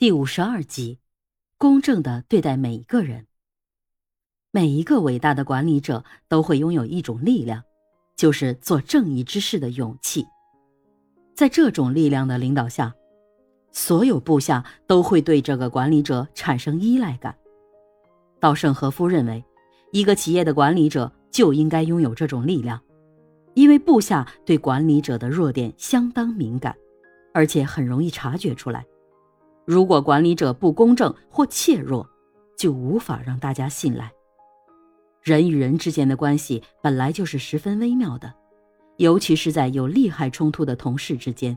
第五十二集，公正的对待每一个人。每一个伟大的管理者都会拥有一种力量，就是做正义之事的勇气。在这种力量的领导下，所有部下都会对这个管理者产生依赖感。稻盛和夫认为，一个企业的管理者就应该拥有这种力量，因为部下对管理者的弱点相当敏感，而且很容易察觉出来。如果管理者不公正或怯弱，就无法让大家信赖。人与人之间的关系本来就是十分微妙的，尤其是在有利害冲突的同事之间，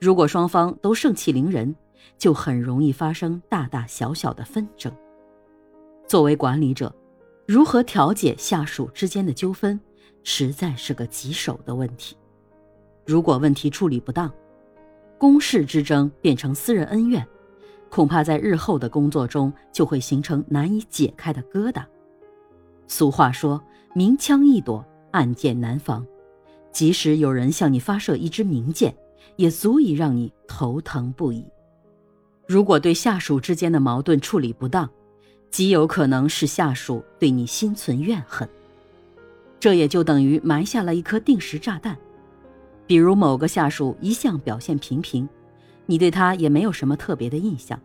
如果双方都盛气凌人，就很容易发生大大小小的纷争。作为管理者，如何调解下属之间的纠纷，实在是个棘手的问题。如果问题处理不当，公事之争变成私人恩怨，恐怕在日后的工作中就会形成难以解开的疙瘩。俗话说：“明枪易躲，暗箭难防。”即使有人向你发射一支明箭，也足以让你头疼不已。如果对下属之间的矛盾处理不当，极有可能使下属对你心存怨恨，这也就等于埋下了一颗定时炸弹。比如某个下属一向表现平平，你对他也没有什么特别的印象，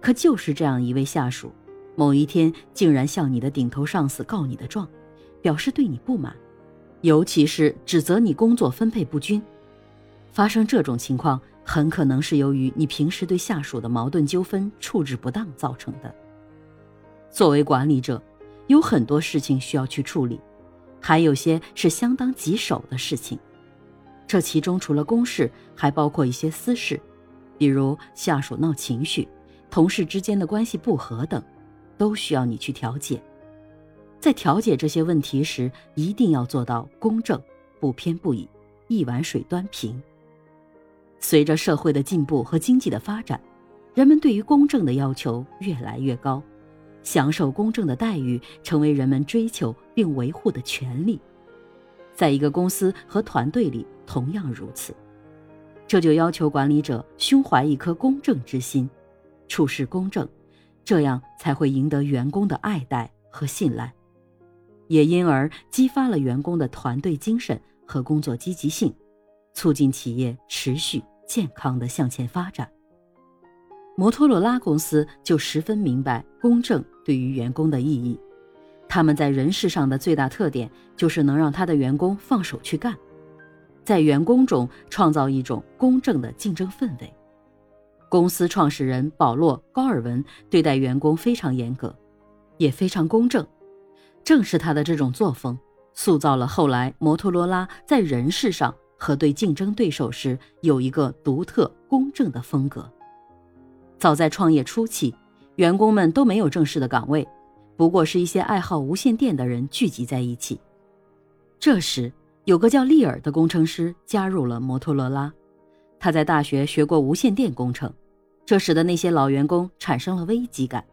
可就是这样一位下属，某一天竟然向你的顶头上司告你的状，表示对你不满，尤其是指责你工作分配不均。发生这种情况，很可能是由于你平时对下属的矛盾纠纷处置不当造成的。作为管理者，有很多事情需要去处理，还有些是相当棘手的事情。这其中除了公事，还包括一些私事，比如下属闹情绪、同事之间的关系不和等，都需要你去调解。在调解这些问题时，一定要做到公正、不偏不倚、一碗水端平。随着社会的进步和经济的发展，人们对于公正的要求越来越高，享受公正的待遇成为人们追求并维护的权利。在一个公司和团队里同样如此，这就要求管理者胸怀一颗公正之心，处事公正，这样才会赢得员工的爱戴和信赖，也因而激发了员工的团队精神和工作积极性，促进企业持续健康的向前发展。摩托罗拉公司就十分明白公正对于员工的意义。他们在人事上的最大特点就是能让他的员工放手去干，在员工中创造一种公正的竞争氛围。公司创始人保罗·高尔文对待员工非常严格，也非常公正。正是他的这种作风，塑造了后来摩托罗拉在人事上和对竞争对手时有一个独特公正的风格。早在创业初期，员工们都没有正式的岗位。不过是一些爱好无线电的人聚集在一起。这时，有个叫利尔的工程师加入了摩托罗拉。他在大学学过无线电工程，这使得那些老员工产生了危机感。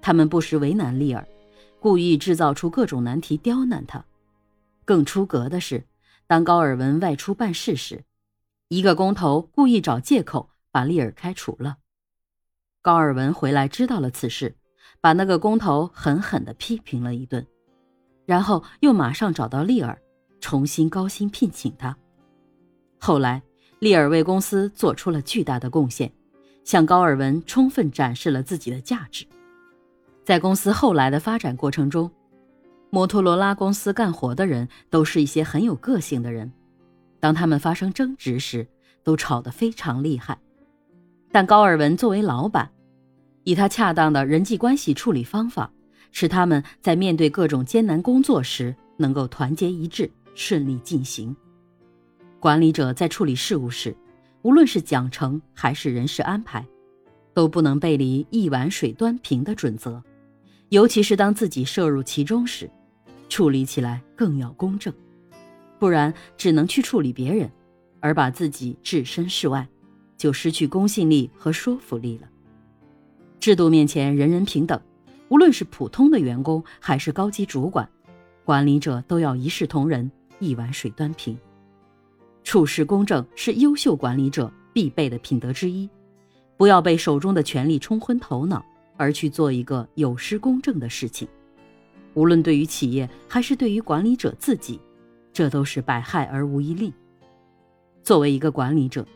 他们不时为难利尔，故意制造出各种难题刁难他。更出格的是，当高尔文外出办事时，一个工头故意找借口把利尔开除了。高尔文回来知道了此事。把那个工头狠狠地批评了一顿，然后又马上找到利尔，重新高薪聘请他。后来，利尔为公司做出了巨大的贡献，向高尔文充分展示了自己的价值。在公司后来的发展过程中，摩托罗拉公司干活的人都是一些很有个性的人，当他们发生争执时，都吵得非常厉害。但高尔文作为老板，以他恰当的人际关系处理方法，使他们在面对各种艰难工作时能够团结一致，顺利进行。管理者在处理事务时，无论是奖惩还是人事安排，都不能背离一碗水端平的准则。尤其是当自己涉入其中时，处理起来更要公正，不然只能去处理别人，而把自己置身事外，就失去公信力和说服力了。制度面前人人平等，无论是普通的员工还是高级主管，管理者都要一视同仁，一碗水端平。处事公正是优秀管理者必备的品德之一，不要被手中的权力冲昏头脑，而去做一个有失公正的事情。无论对于企业还是对于管理者自己，这都是百害而无一利。作为一个管理者，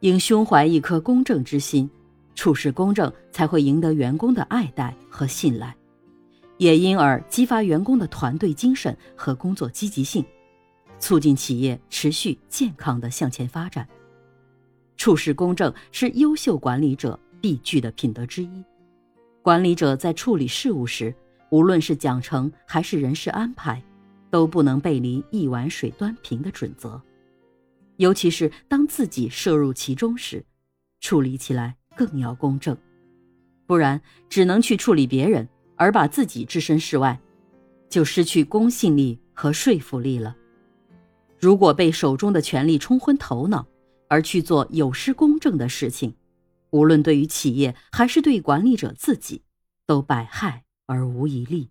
应胸怀一颗公正之心，处事公正，才会赢得员工的爱戴和信赖，也因而激发员工的团队精神和工作积极性，促进企业持续健康的向前发展。处事公正是优秀管理者必具的品德之一。管理者在处理事务时，无论是奖惩还是人事安排，都不能背离一碗水端平的准则。尤其是当自己涉入其中时，处理起来更要公正，不然只能去处理别人，而把自己置身事外，就失去公信力和说服力了。如果被手中的权力冲昏头脑，而去做有失公正的事情，无论对于企业还是对管理者自己，都百害而无一利。